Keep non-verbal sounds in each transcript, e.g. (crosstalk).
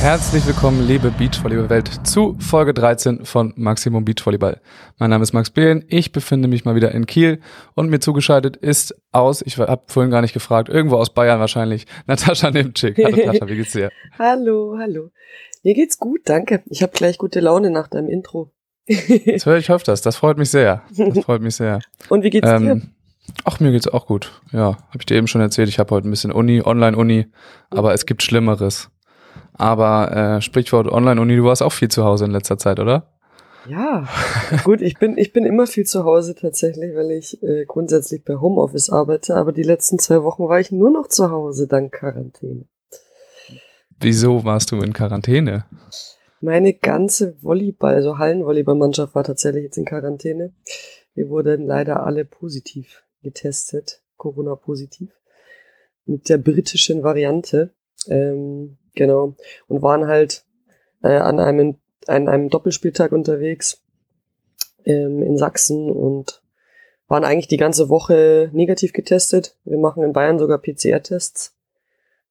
Herzlich willkommen, liebe Beachvolleyball-Welt, zu Folge 13 von Maximum Beachvolleyball. Mein Name ist Max Behlen, ich befinde mich mal wieder in Kiel und mir zugeschaltet ist aus, ich habe vorhin gar nicht gefragt, irgendwo aus Bayern wahrscheinlich, (laughs) Natascha Nimczyk. Hallo Natascha, wie geht's dir? (laughs) hallo, hallo. Mir geht's gut, danke. Ich habe gleich gute Laune nach deinem Intro. das höre ich hoffe das, das freut mich sehr. Das (laughs) freut mich sehr. Und wie geht's ähm, dir? Ach, mir geht's auch gut. Ja, habe ich dir eben schon erzählt, ich habe heute ein bisschen Uni, Online-Uni, aber es gibt Schlimmeres. Aber äh, Sprichwort Online-Uni, du warst auch viel zu Hause in letzter Zeit, oder? Ja, gut, ich bin, ich bin immer viel zu Hause tatsächlich, weil ich äh, grundsätzlich bei Homeoffice arbeite, aber die letzten zwei Wochen war ich nur noch zu Hause dank Quarantäne. Wieso warst du in Quarantäne? Meine ganze Volleyball, also Hallenvolleyballmannschaft war tatsächlich jetzt in Quarantäne. Wir wurden leider alle positiv getestet, Corona-positiv, mit der britischen Variante. Ähm, Genau. Und waren halt äh, an einem, an einem Doppelspieltag unterwegs ähm, in Sachsen und waren eigentlich die ganze Woche negativ getestet. Wir machen in Bayern sogar PCR-Tests,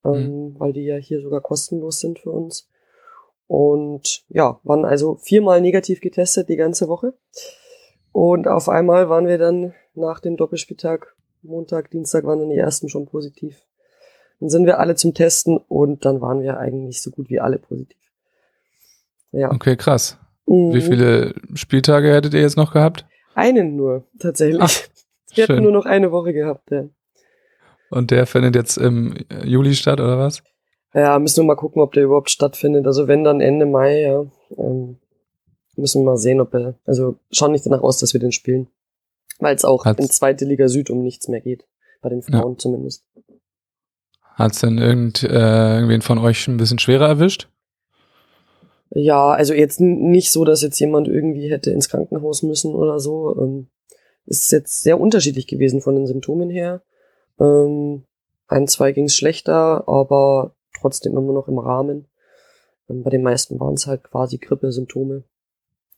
ähm, mhm. weil die ja hier sogar kostenlos sind für uns. Und ja, waren also viermal negativ getestet die ganze Woche. Und auf einmal waren wir dann nach dem Doppelspieltag, Montag, Dienstag waren dann die ersten schon positiv. Dann sind wir alle zum Testen und dann waren wir eigentlich so gut wie alle positiv. Ja. Okay, krass. Mhm. Wie viele Spieltage hättet ihr jetzt noch gehabt? Einen nur, tatsächlich. Ach, wir hatten nur noch eine Woche gehabt, ja. Und der findet jetzt im Juli statt, oder was? Ja, müssen wir mal gucken, ob der überhaupt stattfindet. Also wenn dann Ende Mai, ja. Ähm, müssen wir mal sehen, ob er. Also schauen nicht danach aus, dass wir den spielen. Weil es auch Hat's in zweite Liga Süd um nichts mehr geht. Bei den Frauen ja. zumindest. Hat es denn irgend, äh, irgendwen von euch ein bisschen schwerer erwischt? Ja, also jetzt nicht so, dass jetzt jemand irgendwie hätte ins Krankenhaus müssen oder so. Ähm, ist jetzt sehr unterschiedlich gewesen von den Symptomen her. Ähm, ein, zwei ging es schlechter, aber trotzdem immer noch im Rahmen. Ähm, bei den meisten waren es halt quasi Grippesymptome.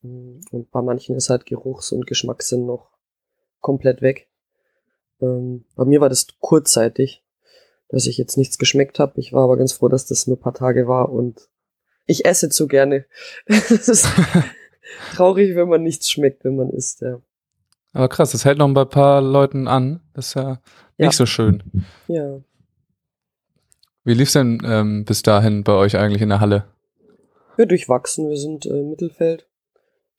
Ähm, und bei manchen ist halt Geruchs- und Geschmackssinn noch komplett weg. Ähm, bei mir war das kurzzeitig dass ich jetzt nichts geschmeckt habe. Ich war aber ganz froh, dass das nur paar Tage war und ich esse zu gerne. (laughs) Es ist (laughs) traurig, wenn man nichts schmeckt, wenn man isst, ja. Aber krass, das hält noch bei ein paar Leuten an. Das ist ja, ja. nicht so schön. Ja. Wie lief's denn ähm, bis dahin bei euch eigentlich in der Halle? Ja, durchwachsen. Wir sind äh, Mittelfeld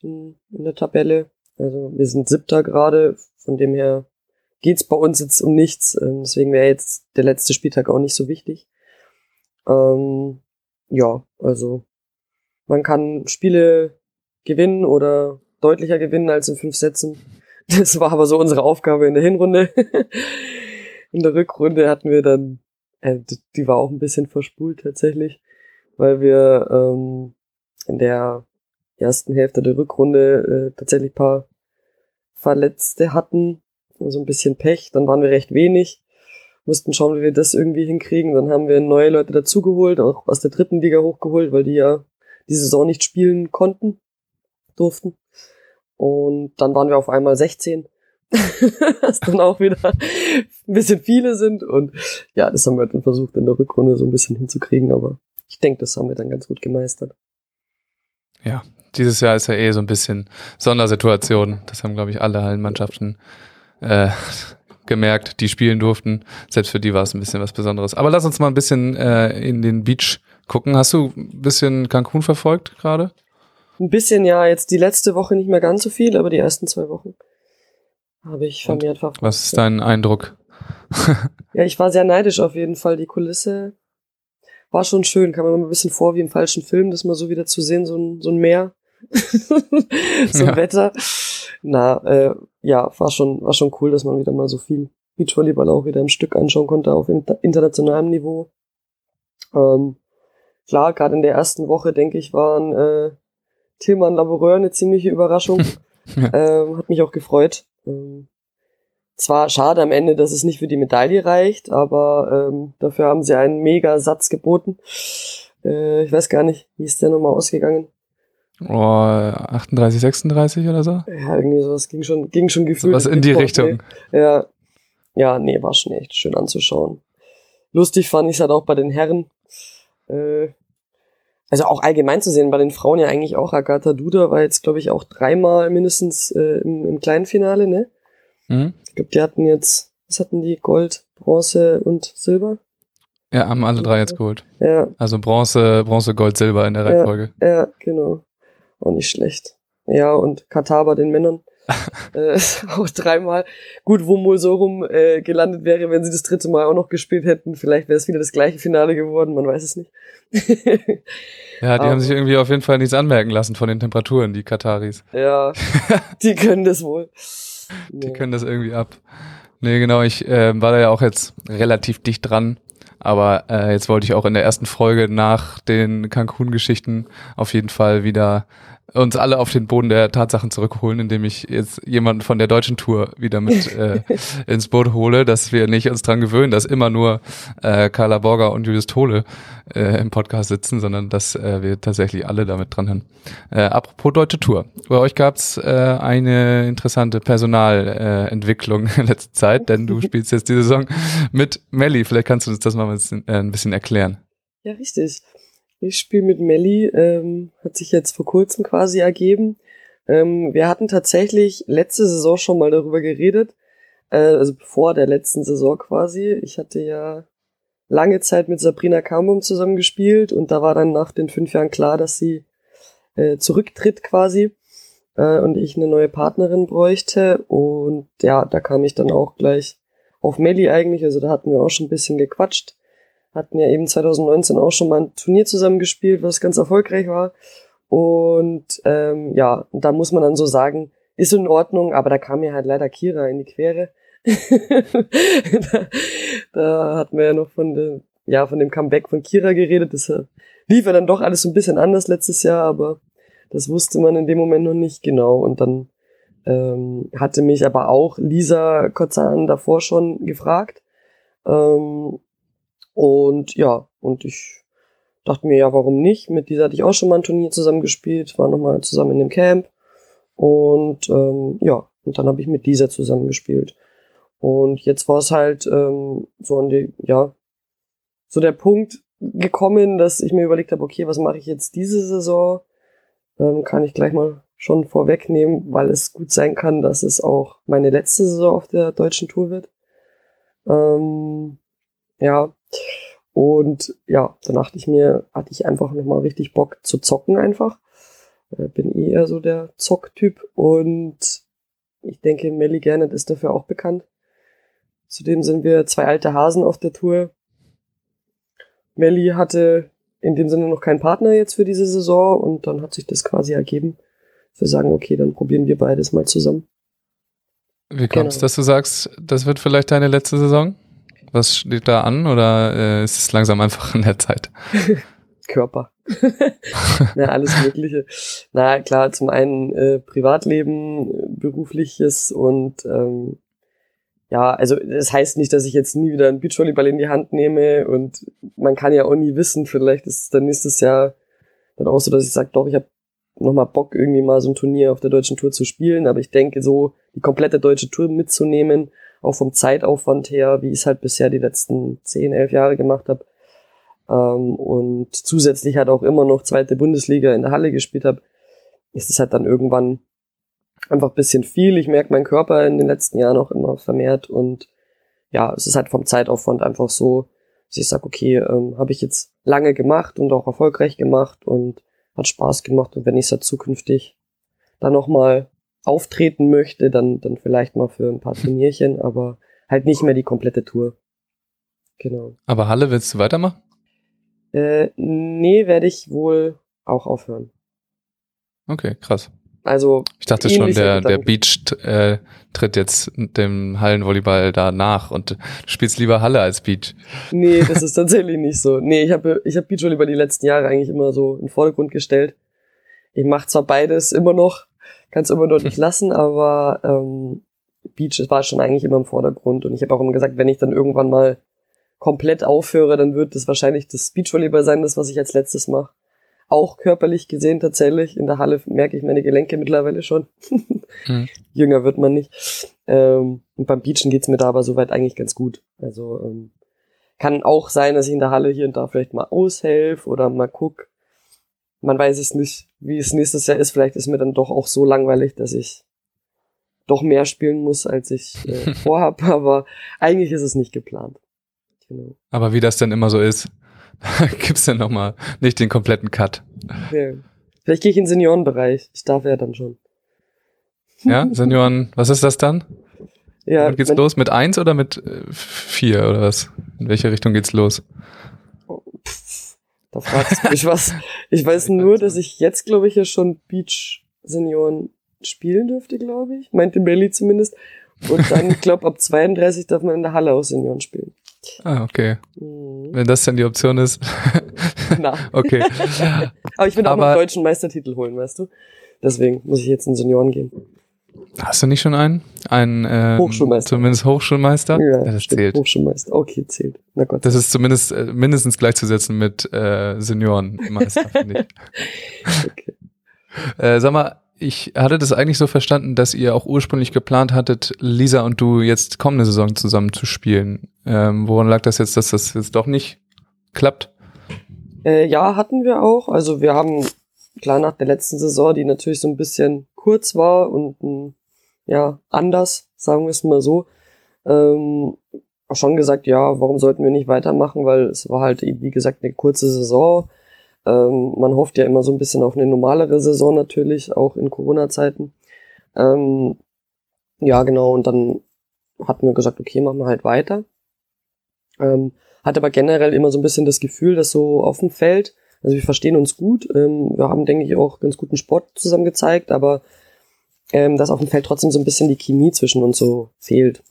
in, in der Tabelle. Also wir sind siebter gerade, von dem her geht's bei uns jetzt um nichts. Ähm, deswegen wäre jetzt der letzte Spieltag auch nicht so wichtig. Ähm, ja, also man kann Spiele gewinnen oder deutlicher gewinnen als in fünf Sätzen. (laughs) Das war aber so unsere Aufgabe in der Hinrunde. (laughs) in der Rückrunde hatten wir dann, äh, die war auch ein bisschen verspult tatsächlich, weil wir ähm, in der ersten Hälfte der Rückrunde äh, tatsächlich paar Verletzte hatten so ein bisschen Pech, dann waren wir recht wenig, mussten schauen, wie wir das irgendwie hinkriegen. Dann haben wir neue Leute dazugeholt, auch aus der dritten Liga hochgeholt, weil die ja die Saison nicht spielen konnten, durften. Und dann waren wir auf einmal 16, (laughs) was dann auch wieder ein bisschen viele sind. Und ja, das haben wir dann versucht in der Rückrunde so ein bisschen hinzukriegen, aber ich denke, das haben wir dann ganz gut gemeistert. Ja, dieses Jahr ist ja eh so ein bisschen Sondersituation. Das haben, glaube ich, alle Hallenmannschaften äh, (laughs) gemerkt, die spielen durften. Selbst für die war es ein bisschen was Besonderes. Aber lass uns mal ein bisschen äh, in den Beach gucken. Hast du ein bisschen Cancun verfolgt gerade? Ein bisschen, ja. Jetzt die letzte Woche nicht mehr ganz so viel, aber die ersten zwei Wochen habe ich vermehrt verfolgt. Was ist dein Eindruck? (laughs) ja, ich war sehr neidisch auf jeden Fall. Die Kulisse war schon schön. Kam mir mal ein bisschen vor wie im falschen Film, das mal so wieder zu sehen, so ein, so ein Meer. (laughs) so ein ja. Wetter. Na, äh, ja, war schon, war schon cool, dass man wieder mal so viel Beachvolleyball auch wieder im Stück anschauen konnte auf internationalem Niveau. Ähm, klar, gerade in der ersten Woche, denke ich, waren äh, Tillmann Laboureur eine ziemliche Überraschung. (laughs) ähm, hat mich auch gefreut. Ähm, zwar schade am Ende, dass es nicht für die Medaille reicht, aber ähm, dafür haben sie einen mega Satz geboten. Äh, ich weiß gar nicht, wie ist der nochmal ausgegangen? Oh, 38, 36 oder so? Ja, irgendwie sowas ging schon, ging schon gefühlt. Was in die Richtung. Ja. Ja, nee, war schon echt schön anzuschauen. Lustig fand ich es halt auch bei den Herren. Äh, also auch allgemein zu sehen, bei den Frauen ja eigentlich auch. Agatha Duda war jetzt, glaube ich, auch dreimal mindestens äh, im, im kleinen Finale, ne? Mhm. Ich glaube, die hatten jetzt, was hatten die? Gold, Bronze und Silber? Ja, haben alle drei jetzt geholt. Ja, Also Bronze, Bronze, Gold, Silber in der Ja. Reihenfolge. ja, genau. Auch nicht schlecht. Ja, und Katar bei den Männern. (laughs) äh, auch dreimal. Gut, wo wohl so rum äh, gelandet wäre, wenn sie das dritte Mal auch noch gespielt hätten. Vielleicht wäre es wieder das gleiche Finale geworden, man weiß es nicht. (laughs) Ja, die Aber- haben sich irgendwie auf jeden Fall nichts anmerken lassen von den Temperaturen, die Kataris. ja, (laughs) die können das wohl. Die Nee. können das irgendwie ab. Nee, genau, ich äh, war da ja auch jetzt relativ dicht dran. Aber äh, jetzt wollte ich auch in der ersten Folge nach den Cancun-Geschichten auf jeden Fall wieder uns alle auf den Boden der Tatsachen zurückholen, indem ich jetzt jemanden von der deutschen Tour wieder mit (laughs) äh, ins Boot hole, dass wir nicht uns dran gewöhnen, dass immer nur äh, Carla Borger und Julius Tole äh, im Podcast sitzen, sondern dass äh, wir tatsächlich alle damit dran haben. Äh, apropos deutsche Tour. Bei euch gab's äh, eine interessante Personalentwicklung äh, in letzter Zeit, denn du (laughs) spielst jetzt die Saison mit Melli. Vielleicht kannst du uns das mal ein bisschen, äh, ein bisschen erklären. Ja, richtig. Ich spiele mit Melli, ähm, hat sich jetzt vor kurzem quasi ergeben. Ähm, wir hatten tatsächlich letzte Saison schon mal darüber geredet, äh, also vor der letzten Saison quasi. Ich hatte ja lange Zeit mit Sabrina Kambum zusammen gespielt und da war dann nach den fünf Jahren klar, dass sie äh, zurücktritt quasi äh, und ich eine neue Partnerin bräuchte. Und ja, da kam ich dann auch gleich auf Melli eigentlich, also da hatten wir auch schon ein bisschen gequatscht hatten ja eben 2019 auch schon mal ein Turnier zusammen gespielt, was ganz erfolgreich war. Und ähm, ja, da muss man dann so sagen, ist in Ordnung, aber da kam mir halt leider Kira in die Quere. (laughs) da, da hatten wir ja noch von dem, ja, von dem Comeback von Kira geredet. Das äh, lief ja dann doch alles so ein bisschen anders letztes Jahr, aber das wusste man in dem Moment noch nicht genau. Und dann ähm, hatte mich aber auch Lisa Kozan davor schon gefragt. Ähm, und ja, und ich dachte mir, ja, warum nicht? Mit dieser hatte ich auch schon mal ein Turnier zusammen gespielt, war nochmal zusammen in dem Camp. Und ähm, ja, und dann habe ich mit dieser zusammen gespielt. Und jetzt war es halt ähm, so an die, ja, so der Punkt gekommen, dass ich mir überlegt habe, okay, was mache ich jetzt diese Saison? Ähm, kann ich gleich mal schon vorwegnehmen, weil es gut sein kann, dass es auch meine letzte Saison auf der deutschen Tour wird. Ähm, ja, und ja, dann dachte ich mir, hatte ich einfach nochmal richtig Bock zu zocken einfach. Äh, bin eh eher so der Zocktyp und ich denke, Melly Gernert ist dafür auch bekannt. Zudem sind wir zwei alte Hasen auf der Tour. Melly hatte in dem Sinne noch keinen Partner jetzt für diese Saison und dann hat sich das quasi ergeben. Wir sagen, okay, dann probieren wir beides mal zusammen. Wie kommst Genau. dass du sagst, das wird vielleicht deine letzte Saison? Was steht da an oder äh, ist es langsam einfach an der Zeit? (laughs) Körper. (laughs) Na, alles Mögliche. Na klar, zum einen äh, Privatleben, äh, berufliches und ähm, ja, also das heißt nicht, dass ich jetzt nie wieder einen Beachvolleyball in die Hand nehme und man kann ja auch nie wissen, vielleicht ist es dann nächstes Jahr dann auch so, dass ich sage, doch, ich habe nochmal Bock, irgendwie mal so ein Turnier auf der deutschen Tour zu spielen, aber ich denke so, die komplette deutsche Tour mitzunehmen, auch vom Zeitaufwand her, wie ich es halt bisher die letzten 10, 11 Jahre gemacht habe, ähm, und zusätzlich halt auch immer noch zweite Bundesliga in der Halle gespielt habe, ist es halt dann irgendwann einfach ein bisschen viel. Ich merke meinen Körper in den letzten Jahren auch immer vermehrt und ja, es ist halt vom Zeitaufwand einfach so, dass ich sage, okay, ähm, habe ich jetzt lange gemacht und auch erfolgreich gemacht und hat Spaß gemacht und wenn ich es halt zukünftig dann nochmal auftreten möchte, dann, dann vielleicht mal für ein paar Turnierchen, aber halt nicht mehr die komplette Tour. Genau. Aber Halle willst du weitermachen? Äh, nee, werde ich wohl auch aufhören. Okay, krass. Also, Ich dachte schon, der, der. Beach äh, tritt jetzt dem Hallenvolleyball da nach und du spielst lieber Halle als Beach. nee, (laughs) das ist tatsächlich nicht so. Nee, ich habe ich hab Beachvolleyball die letzten Jahre eigentlich immer so in den Vordergrund gestellt. Ich mache zwar beides immer noch, kann es immer noch nicht lassen, aber ähm, Beach war schon eigentlich immer im Vordergrund. Und ich habe auch immer gesagt, wenn ich dann irgendwann mal komplett aufhöre, dann wird das wahrscheinlich das Beachvolleyball sein, das, was ich als letztes mache. Auch körperlich gesehen tatsächlich. In der Halle merke ich meine Gelenke mittlerweile schon. (laughs) Mhm. Jünger wird man nicht. Ähm, und beim Beachen geht's mir da aber soweit eigentlich ganz gut. Also ähm, kann auch sein, dass ich in der Halle hier und da vielleicht mal aushelfe oder mal guck. Man weiß es nicht, wie es nächstes Jahr ist. Vielleicht ist mir dann doch auch so langweilig, dass ich doch mehr spielen muss, als ich äh, (laughs) vorhab. Aber eigentlich ist es nicht geplant. Genau. Aber wie das denn immer so ist, (laughs) gibt's dann nochmal nicht den kompletten Cut. Ja. Vielleicht gehe ich in den Seniorenbereich. Ich darf ja dann schon. Ja, Senioren, was ist das dann? Ja, Womit geht's los? Mit eins oder mit äh, vier oder was? In welche Richtung geht's los? Da fragst du mich was. (laughs) Ich weiß nur, dass ich jetzt, glaube ich, ja schon Beach Senioren spielen dürfte, glaube ich. Meinte Melly zumindest. Und dann, (laughs) ich glaube, ab 32 darf man in der Halle auch Senioren spielen. Ah, okay. Mhm. Wenn das dann die Option ist. (laughs) Na. okay. Aber ich will auch noch Aber- einen deutschen Meistertitel holen, weißt du? Deswegen muss ich jetzt in Senioren gehen. Hast du nicht schon einen? Einen äh, Hochschulmeister. Zumindest Hochschulmeister? das stimmt. zählt. Hochschulmeister. Okay, zählt. Na Gott. Das ist zumindest äh, mindestens gleichzusetzen mit äh, Seniorenmeister, (laughs) finde ich. okay. Äh, sag mal, ich hatte das eigentlich so verstanden, dass ihr auch ursprünglich geplant hattet, Lisa und du jetzt kommende Saison zusammen zu spielen. Ähm, woran lag das jetzt, dass das jetzt doch nicht klappt? Äh, ja, hatten wir auch. Also wir haben, klar, nach der letzten Saison, die natürlich so ein bisschen kurz war und ähm, ja, anders, sagen wir es mal so, ähm, schon gesagt, ja, warum sollten wir nicht weitermachen, weil es war halt, wie gesagt, eine kurze Saison. Ähm, man hofft ja immer so ein bisschen auf eine normalere Saison natürlich, auch in Corona-Zeiten. Ähm, ja, genau, und dann hatten wir gesagt, okay, machen wir halt weiter. Ähm, hatte aber generell immer so ein bisschen das Gefühl, dass so auf dem Feld, also wir verstehen uns gut, ähm, wir haben, denke ich, auch ganz guten Sport zusammen gezeigt, aber ähm, dass auf dem Feld trotzdem so ein bisschen die Chemie zwischen uns so fehlt.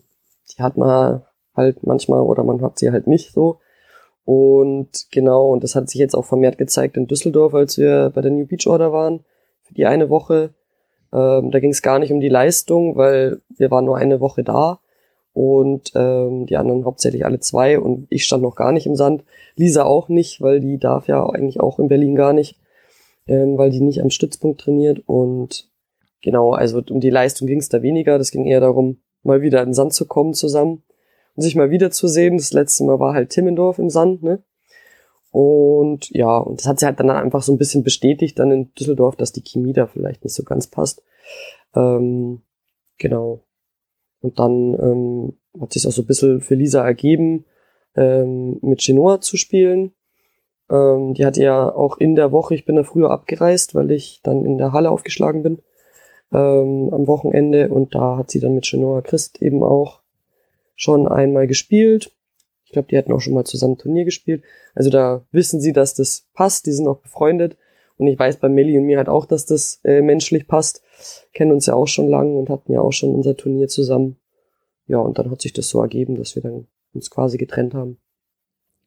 Die hat man halt manchmal oder man hat sie halt nicht so. Und genau, und das hat sich jetzt auch vermehrt gezeigt in Düsseldorf, als wir bei der New Beach Order waren, für die eine Woche. Ähm, da ging es gar nicht um die Leistung, weil wir waren nur eine Woche da und ähm, die anderen hauptsächlich alle zwei und ich stand noch gar nicht im Sand. Lisa auch nicht, weil die darf ja eigentlich auch in Berlin gar nicht, ähm, weil die nicht am Stützpunkt trainiert und genau, also um die Leistung ging es da weniger, das ging eher darum, mal wieder in den Sand zu kommen zusammen und sich mal wiederzusehen. Das letzte Mal war halt Timmendorf im Sand, ne? Und ja, und das hat sich halt dann einfach so ein bisschen bestätigt dann in Düsseldorf, dass die Chemie da vielleicht nicht so ganz passt. Ähm, genau. Und dann ähm, hat sich auch so ein bisschen für Lisa ergeben, ähm, mit Genoa zu spielen. Ähm, die hatte ja auch in der Woche, ich bin da früher abgereist, weil ich dann in der Halle aufgeschlagen bin ähm, am Wochenende und da hat sie dann mit Genoa Christ eben auch schon einmal gespielt. Ich glaube, die hatten auch schon mal zusammen Turnier gespielt. Also da wissen sie, dass das passt. Die sind auch befreundet. Und ich weiß bei Melli und mir halt auch, dass das äh, menschlich passt. Kennen uns ja auch schon lange und hatten ja auch schon unser Turnier zusammen. Ja, und dann hat sich das so ergeben, dass wir dann uns quasi getrennt haben.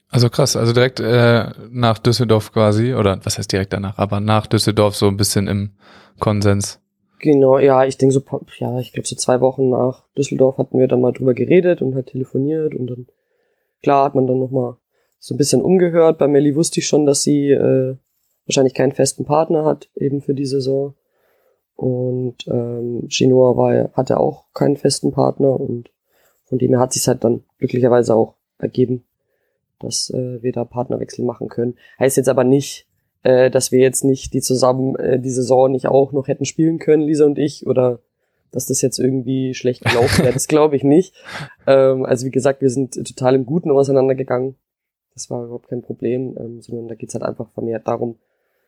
Also krass, also direkt äh, nach Düsseldorf quasi, oder was heißt direkt danach, aber nach Düsseldorf so ein bisschen im Konsens. Genau, ja, ich denke so, ja, ich glaube so zwei Wochen nach Düsseldorf hatten wir dann mal drüber geredet und halt telefoniert und dann, klar, hat man dann nochmal so ein bisschen umgehört. Bei Melli wusste ich schon, dass sie äh, wahrscheinlich keinen festen Partner hat, eben für die Saison. Und ähm, Genoa war, hatte auch keinen festen Partner und von dem her hat sich halt dann glücklicherweise auch ergeben, dass äh, wir da Partnerwechsel machen können. Heißt jetzt aber nicht, äh, dass wir jetzt nicht die zusammen äh, die Saison nicht auch noch hätten spielen können, Lisa und ich, oder dass das jetzt irgendwie schlecht gelaufen wäre. Das glaube ich nicht. (laughs) Ähm, also wie gesagt, wir sind total im Guten auseinandergegangen. Das war überhaupt kein Problem, ähm, sondern da geht's halt einfach vermehrt darum,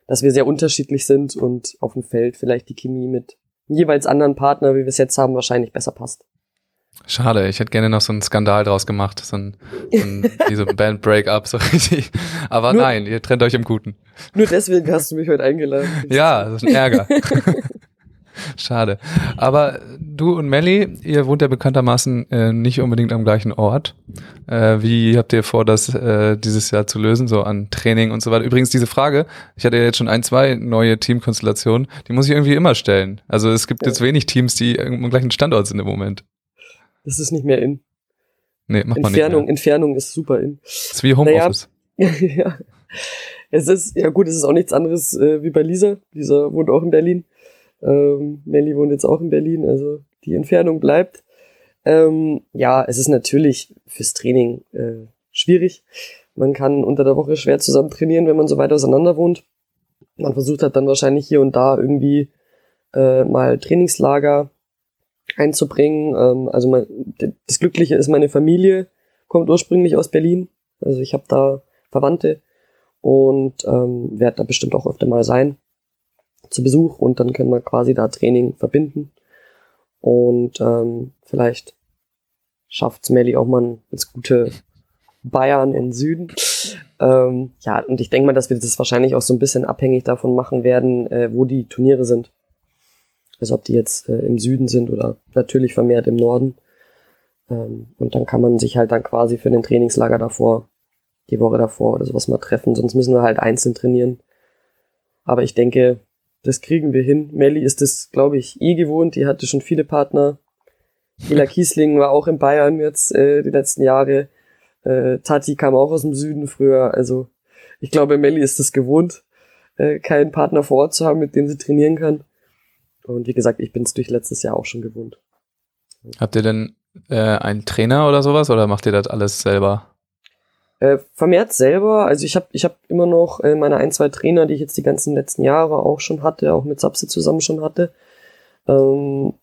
dass wir sehr unterschiedlich sind und auf dem Feld vielleicht die Chemie mit jeweils anderen Partner, wie wir es jetzt haben, wahrscheinlich besser passt. Schade, ich hätte gerne noch so einen Skandal draus gemacht, so ein, so ein (laughs) ein Band-Break-up, so richtig. Aber Nur- nein, ihr trennt euch im Guten. Nur deswegen hast du mich heute eingeladen. Ja, das ist ein Ärger. (laughs) (laughs) Schade. Aber du und Melly, ihr wohnt ja bekanntermaßen äh, nicht unbedingt am gleichen Ort. Äh, wie habt ihr vor, das äh, dieses Jahr zu lösen, so an Training und so weiter? Übrigens, diese Frage, ich hatte ja jetzt schon ein, zwei neue Teamkonstellationen, die muss ich irgendwie immer stellen. Also es gibt Ja. jetzt wenig Teams, die am gleichen Standort sind im Moment. Das ist nicht mehr in. Nee, macht man Entfernung, nicht. Entfernung ist super in. Mehr. Das ist wie Homeoffice. (laughs) ja. Es ist, ja gut, es ist auch nichts anderes äh, wie bei Lisa. Lisa wohnt auch in Berlin. Ähm, Melli wohnt jetzt auch in Berlin, also die Entfernung bleibt. Ähm, ja, es ist natürlich fürs Training äh, schwierig. Man kann unter der Woche schwer zusammen trainieren, wenn man so weit auseinander wohnt. Man versucht halt dann wahrscheinlich hier und da irgendwie äh, mal Trainingslager einzubringen. Ähm, also mein, das Glückliche ist, meine Familie kommt ursprünglich aus Berlin. Also ich habe da Verwandte und ähm, werde da bestimmt auch öfter mal sein zu Besuch und dann können wir quasi da Training verbinden. Und ähm, vielleicht schafft's Melli auch mal ins gute Bayern in Süden. Ähm, ja, und ich denke mal, dass wir das wahrscheinlich auch so ein bisschen abhängig davon machen werden, äh, wo die Turniere sind. Also ob die jetzt äh, im Süden sind oder natürlich vermehrt im Norden. Ähm, und dann kann man sich halt dann quasi für den Trainingslager davor, die Woche davor oder sowas mal treffen. Sonst müssen wir halt einzeln trainieren. Aber ich denke, das kriegen wir hin. Melli ist das, glaube ich, eh gewohnt. Die hatte schon viele Partner. Hila (laughs) Kiesling war auch in Bayern jetzt äh, die letzten Jahre. Äh, Tati kam auch aus dem Süden früher. Also ich glaube, Melli ist es gewohnt, äh, keinen Partner vor Ort zu haben, mit dem sie trainieren kann. Und wie gesagt, ich bin es durch letztes Jahr auch schon gewohnt. Habt ihr denn äh, einen Trainer oder sowas oder macht ihr das alles selber? Äh, vermehrt selber, also ich habe ich hab immer noch äh, meine ein, zwei Trainer, die ich jetzt die ganzen letzten Jahre auch schon hatte, auch mit Sapse zusammen schon hatte, ähm,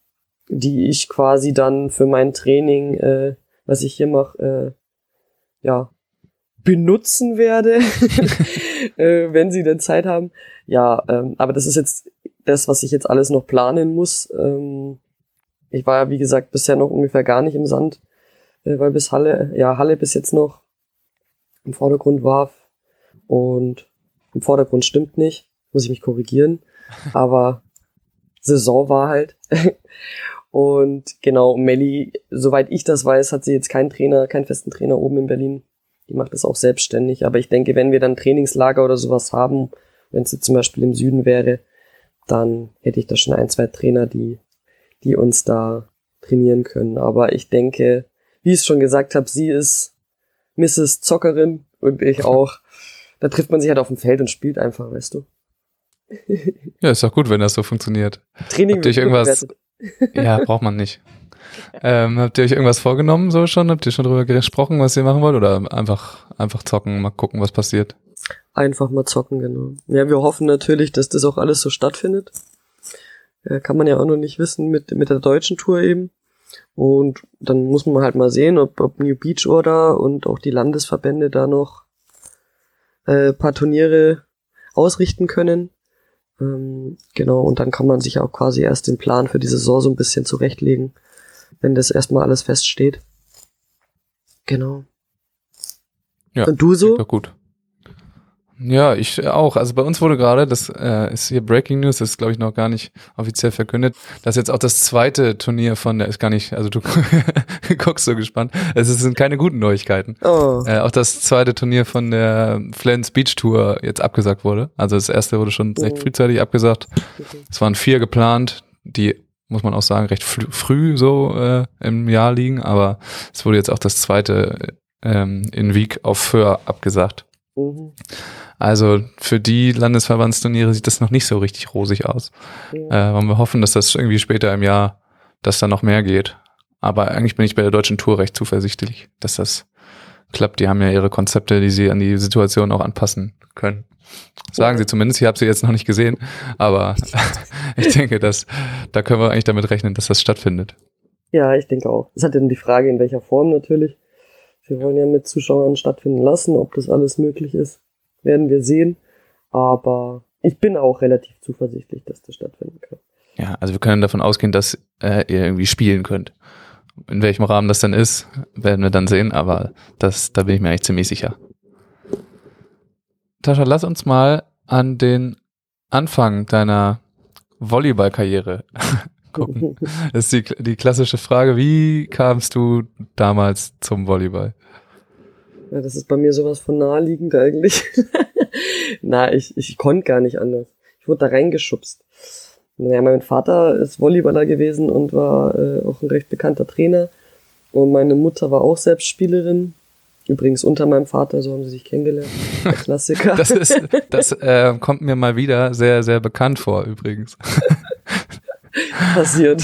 die ich quasi dann für mein Training, äh, was ich hier mache, äh, ja, benutzen werde, (laughs) äh, wenn sie denn Zeit haben. Ja, ähm, aber das ist jetzt das, was ich jetzt alles noch planen muss. Ähm, ich war ja, wie gesagt, bisher noch ungefähr gar nicht im Sand, äh, weil bis Halle, ja, Halle bis jetzt noch im Vordergrund war. Und im Vordergrund stimmt nicht, muss ich mich korrigieren. (laughs) Aber Saison war halt. (laughs) Und genau, Melli, soweit ich das weiß, hat sie jetzt keinen Trainer, keinen festen Trainer oben in Berlin. Die macht das auch selbstständig. Aber ich denke, wenn wir dann Trainingslager oder sowas haben, wenn es jetzt zum Beispiel im Süden wäre, dann hätte ich da schon ein, zwei Trainer, die, die uns da trainieren können. Aber ich denke, wie ich es schon gesagt habe, sie ist Mrs. Zockerin und ich (laughs) auch. Da trifft man sich halt auf dem Feld und spielt einfach, weißt du. (laughs) Ja, ist doch gut, wenn das so funktioniert. Training Habt ihr euch irgendwas-. (laughs) Ja, braucht man nicht. Ähm, habt ihr euch irgendwas vorgenommen so schon? Habt ihr schon drüber gesprochen, was ihr machen wollt? Oder einfach, einfach zocken, mal gucken, was passiert? Einfach mal zocken, genau. Ja, wir hoffen natürlich, dass das auch alles so stattfindet. Äh, kann man ja auch noch nicht wissen mit, mit der deutschen Tour eben. Und dann muss man halt mal sehen, ob, ob New Beach Order und auch die Landesverbände da noch äh, paar Turniere ausrichten können. Ähm, genau, und dann kann man sich auch quasi erst den Plan für die Saison so ein bisschen zurechtlegen, wenn das erstmal alles feststeht. Genau. Ja, und du so? Gut. Ja, ich auch. Also bei uns wurde gerade, das äh, ist hier Breaking News, das ist glaube ich noch gar nicht offiziell verkündet, dass jetzt auch das zweite Turnier von der ist gar nicht, also du (laughs) guckst so gespannt. Es sind keine guten Neuigkeiten. Oh. Äh, auch das zweite Turnier von der Flens Beach Tour jetzt abgesagt wurde. Also das erste wurde schon recht Mhm. frühzeitig abgesagt. Es waren vier geplant, die muss man auch sagen recht früh, früh so äh, im Jahr liegen, aber es wurde jetzt auch das zweite ähm, in Wieg auf Föhr abgesagt. Mhm. Also für die Landesverbandsturniere sieht das noch nicht so richtig rosig aus. Ja. Äh, wollen wir hoffen, dass das irgendwie später im Jahr, dass da noch mehr geht. Aber eigentlich bin ich bei der deutschen Tour recht zuversichtlich, dass das klappt. Die haben ja ihre Konzepte, die sie an die Situation auch anpassen können. Sagen sie zumindest. Ich habe sie jetzt noch nicht gesehen, aber (laughs) ich denke, dass da können wir eigentlich damit rechnen, dass das stattfindet. Ja, ich denke auch. Es hat dann die Frage, in welcher Form natürlich. Wir wollen ja mit Zuschauern stattfinden lassen, ob das alles möglich ist, werden wir sehen. Aber ich bin auch relativ zuversichtlich, dass das stattfinden kann. Ja, also wir können davon ausgehen, dass äh, ihr irgendwie spielen könnt. In welchem Rahmen das dann ist, werden wir dann sehen, aber das, da bin ich mir eigentlich ziemlich sicher. Tascha, lass uns mal an den Anfang deiner Volleyball-Karriere gucken. (laughs) Das ist die, die klassische Frage, wie kamst du damals zum Volleyball? Ja, das ist bei mir sowas von naheliegend eigentlich. (laughs) Na, ich, ich konnte gar nicht anders. Ich wurde da reingeschubst. Naja, mein Vater ist Volleyballer gewesen und war äh, auch ein recht bekannter Trainer. Und meine Mutter war auch selbst Spielerin. Übrigens unter meinem Vater, so haben sie sich kennengelernt. Der (laughs) Klassiker. Das ist, das äh, kommt mir mal wieder sehr, sehr bekannt vor, übrigens. (laughs) passiert.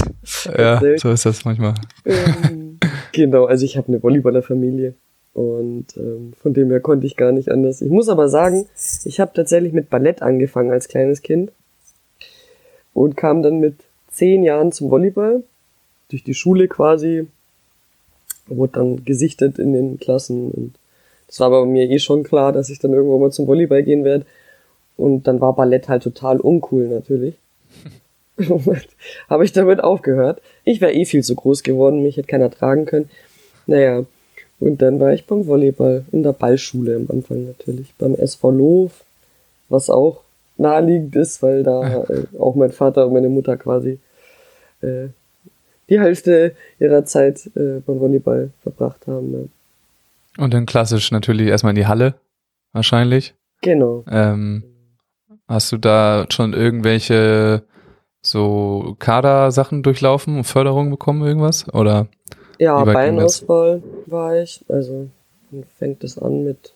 Ja, so ist das manchmal. Ähm, (laughs) genau, also ich habe eine Volleyballerfamilie und ähm, von dem her konnte ich gar nicht anders. Ich muss aber sagen, ich habe tatsächlich mit Ballett angefangen als kleines Kind und kam dann mit zehn Jahren zum Volleyball durch die Schule quasi, wurde dann gesichtet in den Klassen und das war aber mir eh schon klar, dass ich dann irgendwann mal zum Volleyball gehen werde und dann war Ballett halt total uncool natürlich. (laughs) habe ich damit aufgehört. Ich wäre eh viel zu groß geworden, mich hätte keiner tragen können. Naja, und dann war ich beim Volleyball, in der Ballschule am Anfang natürlich, beim SV Loof, was auch naheliegend ist, weil da äh, auch mein Vater und meine Mutter quasi äh, die Hälfte ihrer Zeit äh, beim Volleyball verbracht haben. Ja. Und dann klassisch natürlich erstmal in die Halle, wahrscheinlich. Genau. Ähm, hast du da schon irgendwelche so Kader-Sachen durchlaufen und Förderung bekommen, irgendwas? Oder? Ja? Beinauswahl war ich. Also fängt es an mit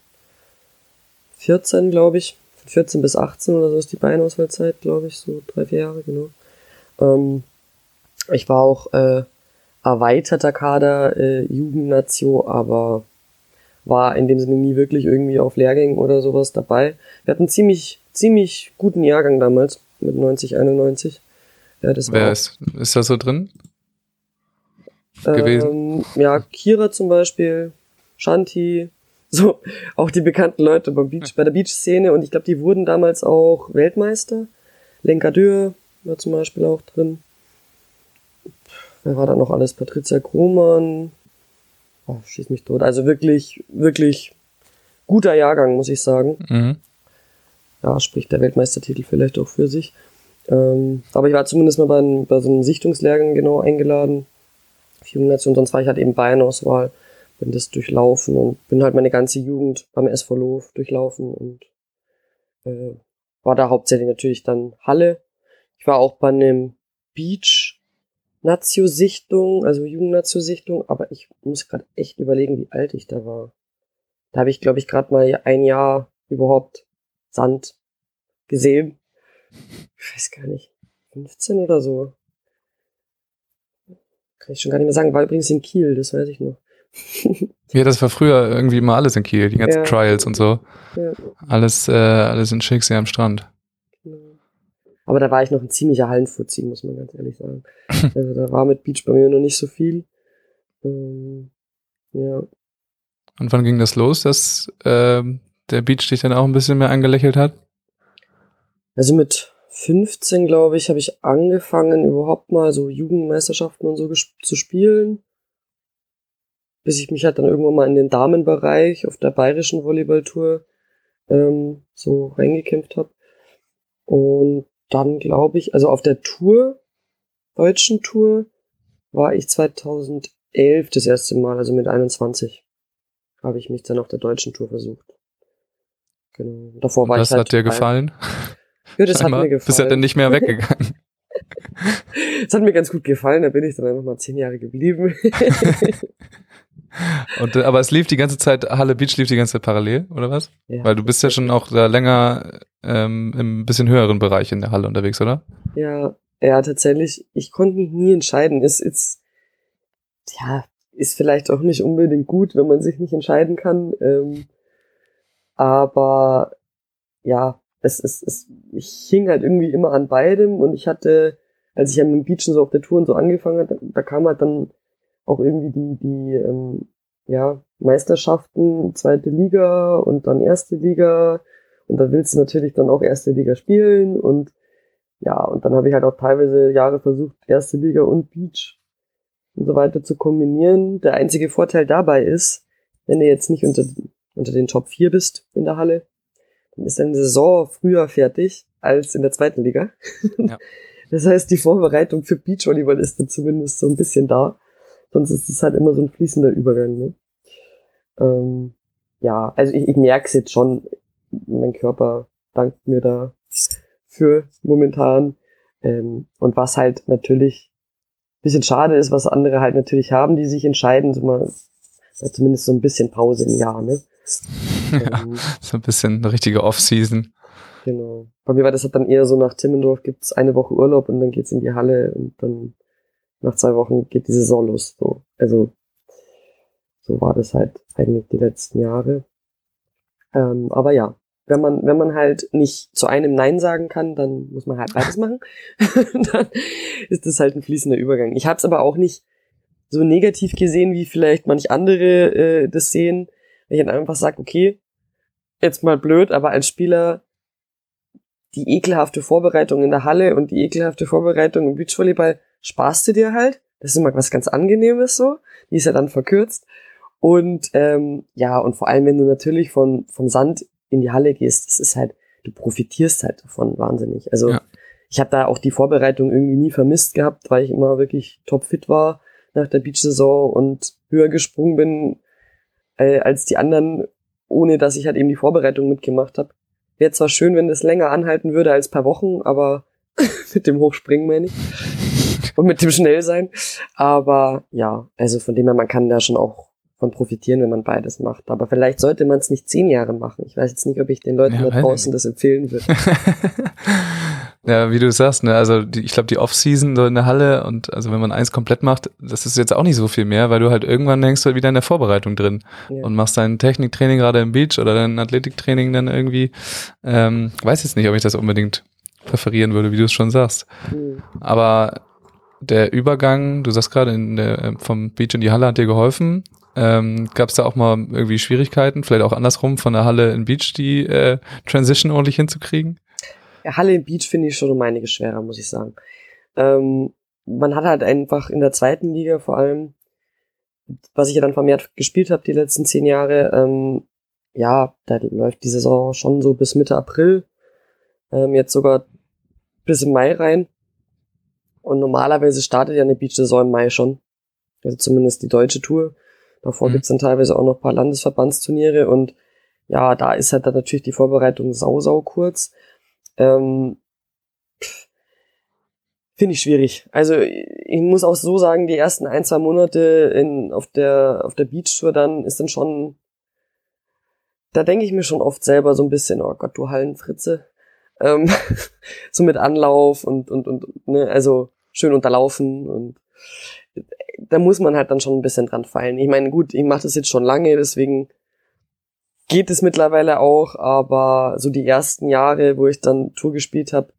14, glaube ich. Von 14 bis 18 oder so ist die Beinauswahlzeit, glaube ich, so drei, vier Jahre, genau. Ähm, ich war auch äh, erweiterter Kader äh, Jugendnatio, aber war in dem Sinne nie wirklich irgendwie auf Lehrgängen oder sowas dabei. Wir hatten ziemlich, ziemlich guten Jahrgang damals mit 90, 91. Ja, das Wer ist, ist das so drin? gewesen? Ähm, ja, Kira zum Beispiel, Shanti, so (laughs) auch die bekannten Leute beim Beach, bei der Beach-Szene und ich glaube, die wurden damals auch Weltmeister. Lenka Dürr war zum Beispiel auch drin. Wer war da noch alles? Patricia Krohmann. Oh, schieß mich tot. Also wirklich, wirklich guter Jahrgang, muss ich sagen Mhm. ja, spricht der Weltmeistertitel vielleicht auch für sich. Ähm, aber ich war zumindest mal bei, bei so einem Sichtungslehrgang genau eingeladen. Jugendnation, sonst war ich halt eben Bayernauswahl, bin das durchlaufen und bin halt meine ganze Jugend beim SV Loof durchlaufen und äh, war da hauptsächlich natürlich dann Halle. Ich war auch bei einem Beach Nazio-Sichtung, also Jugendnazio-Sichtung, aber ich muss gerade echt überlegen, wie alt ich da war. Da habe ich, glaube ich, gerade mal ein Jahr überhaupt Sand gesehen. Ich weiß gar nicht. 15 oder so. Kann ich schon gar nicht mehr sagen. War übrigens in Kiel, das weiß ich noch. (laughs) Ja, das war früher irgendwie immer alles in Kiel, die ganzen Ja. Trials und so. Ja, Alles, äh, alles in Schicksal am Strand. genau. Aber da war ich noch ein ziemlicher Hallenfuzzi, muss man ganz ehrlich sagen. (laughs) Also da war mit Beach bei mir noch nicht so viel. Ähm, ja. Und wann ging das los, dass ähm, der Beach dich dann auch ein bisschen mehr angelächelt hat? Also mit 15, glaube ich, habe ich angefangen, überhaupt mal so Jugendmeisterschaften und so zu spielen. Bis ich mich halt dann irgendwann mal in den Damenbereich auf der bayerischen Volleyballtour ähm, so reingekämpft habe. Und dann glaube ich, also auf der Tour, deutschen Tour, war ich 2011 das erste Mal, also mit 21, habe ich mich dann auf der deutschen Tour versucht. Genau. Davor war das ich halt hat dir gefallen? (laughs) Ja, das Scheinbar. hat mir gefallen. Bist ja dann nicht mehr (laughs) weggegangen. Es hat mir ganz gut gefallen, da bin ich dann einfach mal zehn Jahre geblieben. (laughs) Und, äh, aber es lief die ganze Zeit, Halle Beach lief die ganze Zeit parallel, oder was? ja, Weil du bist ja schon auch da länger ähm, im bisschen höheren Bereich in der Halle unterwegs, oder? ja, ja, tatsächlich, ich konnte mich nie entscheiden. Ist jetzt, ja, ist vielleicht auch nicht unbedingt gut, wenn man sich nicht entscheiden kann. Ähm, aber ja, es ist, es, ich hing halt irgendwie immer an beidem und ich hatte, als ich mit dem Beachen so auf der Tour und so angefangen hat, da kam halt dann auch irgendwie die, die, ähm, ja, Meisterschaften, zweite Liga und dann erste Liga und da willst du natürlich dann auch erste Liga spielen und ja, und dann habe ich halt auch teilweise Jahre versucht, erste Liga und Beach und so weiter zu kombinieren. Der einzige Vorteil dabei ist, wenn du jetzt nicht unter, unter den Top 4 bist in der Halle, dann ist deine Saison früher fertig als in der zweiten Liga. Ja. (laughs) Das heißt, die Vorbereitung für Beachvolleyball ist dann zumindest so ein bisschen da. Sonst ist es halt immer so ein fließender Übergang. Ne? Ähm, ja, also ich, ich merke es jetzt schon, mein Körper dankt mir da für momentan. Ähm, und was halt natürlich bisschen schade ist, was andere halt natürlich haben, die sich entscheiden, so mal, zumindest so ein bisschen Pause im Jahr, ne? (laughs) Ja, Ähm, so ein bisschen eine richtige Off-Season. Genau. Bei mir war das halt dann eher so nach Timmendorf gibt's eine Woche Urlaub und dann geht's in die Halle und dann nach zwei Wochen geht die Saison los. So. Also so war das halt eigentlich die letzten Jahre. Ähm, aber ja, wenn man, wenn man halt nicht zu einem Nein sagen kann, dann muss man halt beides machen. (laughs) dann ist das halt ein fließender Übergang. Ich habe es aber auch nicht so negativ gesehen, wie vielleicht manch andere äh, das sehen. Wenn ich dann einfach sage, okay, jetzt mal blöd, aber als Spieler die ekelhafte Vorbereitung in der Halle und die ekelhafte Vorbereitung im Beachvolleyball sparst du dir halt. Das ist immer was ganz Angenehmes so. Die ist ja dann verkürzt. Und ähm, ja, und vor allem, wenn du natürlich von, vom Sand in die Halle gehst, das ist halt, du profitierst halt davon wahnsinnig. Also Ja. ich habe da auch die Vorbereitung irgendwie nie vermisst gehabt, weil ich immer wirklich topfit war nach der Beach-Saison und höher gesprungen bin äh, als die anderen, ohne dass ich halt eben die Vorbereitung mitgemacht habe. Wäre zwar schön, wenn das länger anhalten würde als paar Wochen, aber (laughs) mit dem Hochspringen meine ich. Und mit dem Schnellsein. Aber ja, also von dem her, man kann da schon auch von profitieren, wenn man beides macht. Aber vielleicht sollte man es nicht zehn Jahre machen. Ich weiß jetzt nicht, ob ich den Leuten Ja, da draußen das empfehlen würde. (laughs) ja, wie du sagst, ne, also die, ich glaube, die Off-Season so in der Halle und also wenn man eins komplett macht, das ist jetzt auch nicht so viel mehr, weil du halt irgendwann denkst du halt wieder in der Vorbereitung drin Ja. und machst dein Techniktraining gerade im Beach oder dein Athletiktraining dann irgendwie. Ähm, weiß jetzt nicht, ob ich das unbedingt präferieren würde, wie du es schon sagst. Hm. Aber der Übergang, du sagst gerade, in der, äh, vom Beach in die Halle hat dir geholfen. Ähm, Gab es da auch mal irgendwie Schwierigkeiten, vielleicht auch andersrum von der Halle in Beach die äh, Transition ordentlich hinzukriegen? Ja, Halle im Beach finde ich schon um einiges schwerer, muss ich sagen. Ähm, man hat halt einfach in der zweiten Liga vor allem, was ich ja dann vermehrt gespielt habe die letzten zehn Jahre, ähm, ja, da läuft die Saison schon so bis Mitte April, ähm, jetzt sogar bis im Mai rein. Und normalerweise startet ja eine Beach-Saison im Mai schon. Also zumindest die deutsche Tour. Davor Mhm. gibt's dann teilweise auch noch ein paar Landesverbandsturniere und ja, da ist halt dann natürlich die Vorbereitung sau, sau kurz. Ähm, Finde ich schwierig. Also ich muss auch so sagen, die ersten ein, zwei Monate in, auf der, auf der Beach-Tour dann ist dann schon, da denke ich mir schon oft selber so ein bisschen, oh Gott, du Hallenfritze. Ähm, (laughs) so mit Anlauf und, und, und, ne, also schön unterlaufen und da muss man halt dann schon ein bisschen dran feilen. Ich meine, gut, ich mache das jetzt schon lange, deswegen geht es mittlerweile auch, aber so die ersten Jahre, wo ich dann Tour gespielt habe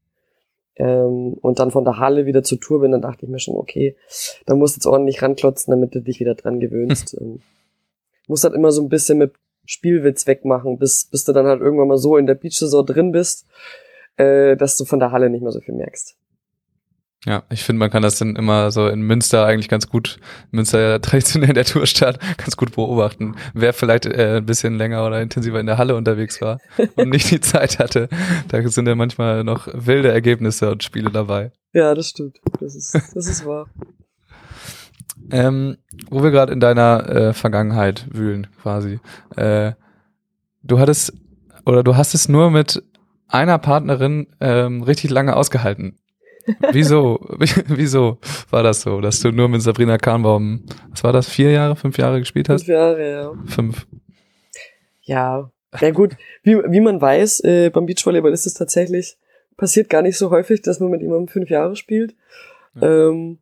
ähm, und dann von der Halle wieder zur Tour bin, dann dachte ich mir schon, okay, da musst du jetzt ordentlich ranklotzen, damit du dich wieder dran gewöhnst. ähm, musst halt immer so ein bisschen mit Spielwitz wegmachen, bis, bis du dann halt irgendwann mal so in der Beach-Saison drin bist, äh, dass du von der Halle nicht mehr so viel merkst. Ja, ich finde, man kann das dann immer so in Münster eigentlich ganz gut, Münster ja (laughs) traditionell der Tourstadt, ganz gut beobachten, wer vielleicht äh, ein bisschen länger oder intensiver in der Halle unterwegs war (laughs) und nicht die Zeit hatte. Da sind ja manchmal noch wilde Ergebnisse und Spiele dabei. Ja, das stimmt. Das ist, das ist wahr. (laughs) Ähm, wo wir gerade in deiner äh, Vergangenheit wühlen, quasi. Äh, du hattest oder du hast es nur mit einer Partnerin ähm, richtig lange ausgehalten. Wieso? (laughs) Wieso war das so, dass du nur mit Sabrina Kahnbaum, was war das, vier Jahre, fünf Jahre gespielt Fünf hast? Jahre, ja. Fünf. Ja, ja gut, wie, wie man weiß, äh, beim Beachvolleyball ist es tatsächlich, passiert gar nicht so häufig, dass man mit jemandem fünf Jahre spielt. Ähm,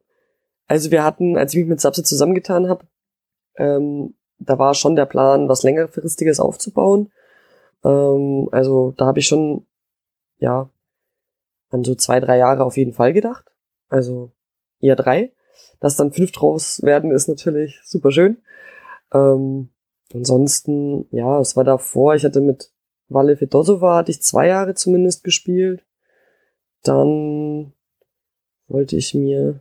also wir hatten, als ich mich mit Sapse zusammengetan habe, ähm, da war schon der Plan, was längerfristiges aufzubauen. Ähm, also da habe ich schon, ja, an so zwei, drei Jahre auf jeden Fall gedacht. Also eher drei. Dass dann fünf draus werden, ist natürlich super schön. Ähm, ansonsten, ja, es war davor, ich hatte mit Valle Fedosova, hatte ich zwei Jahre zumindest gespielt. Dann wollte ich mir,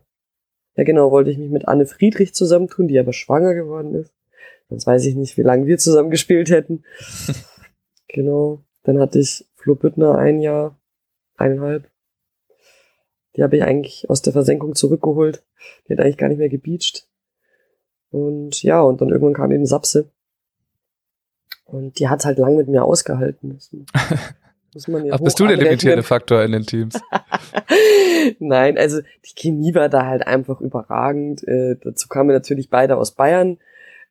ja genau, wollte ich mich mit Anne Friedrich zusammentun, die aber schwanger geworden ist. Sonst weiß ich nicht, wie lange wir zusammen gespielt hätten. (laughs) genau. Dann hatte ich Flo Büttner ein Jahr, eineinhalb. Die habe ich eigentlich aus der Versenkung zurückgeholt. Die hat eigentlich gar nicht mehr gebeacht. Und ja, und dann irgendwann kam eben Sapse. Und die hat halt lang mit mir ausgehalten. (laughs) Muss man ja Ach, bist du der limitierende Faktor in den Teams? (laughs) Nein, also die Chemie war da halt einfach überragend. Äh, dazu kamen wir natürlich beide aus Bayern.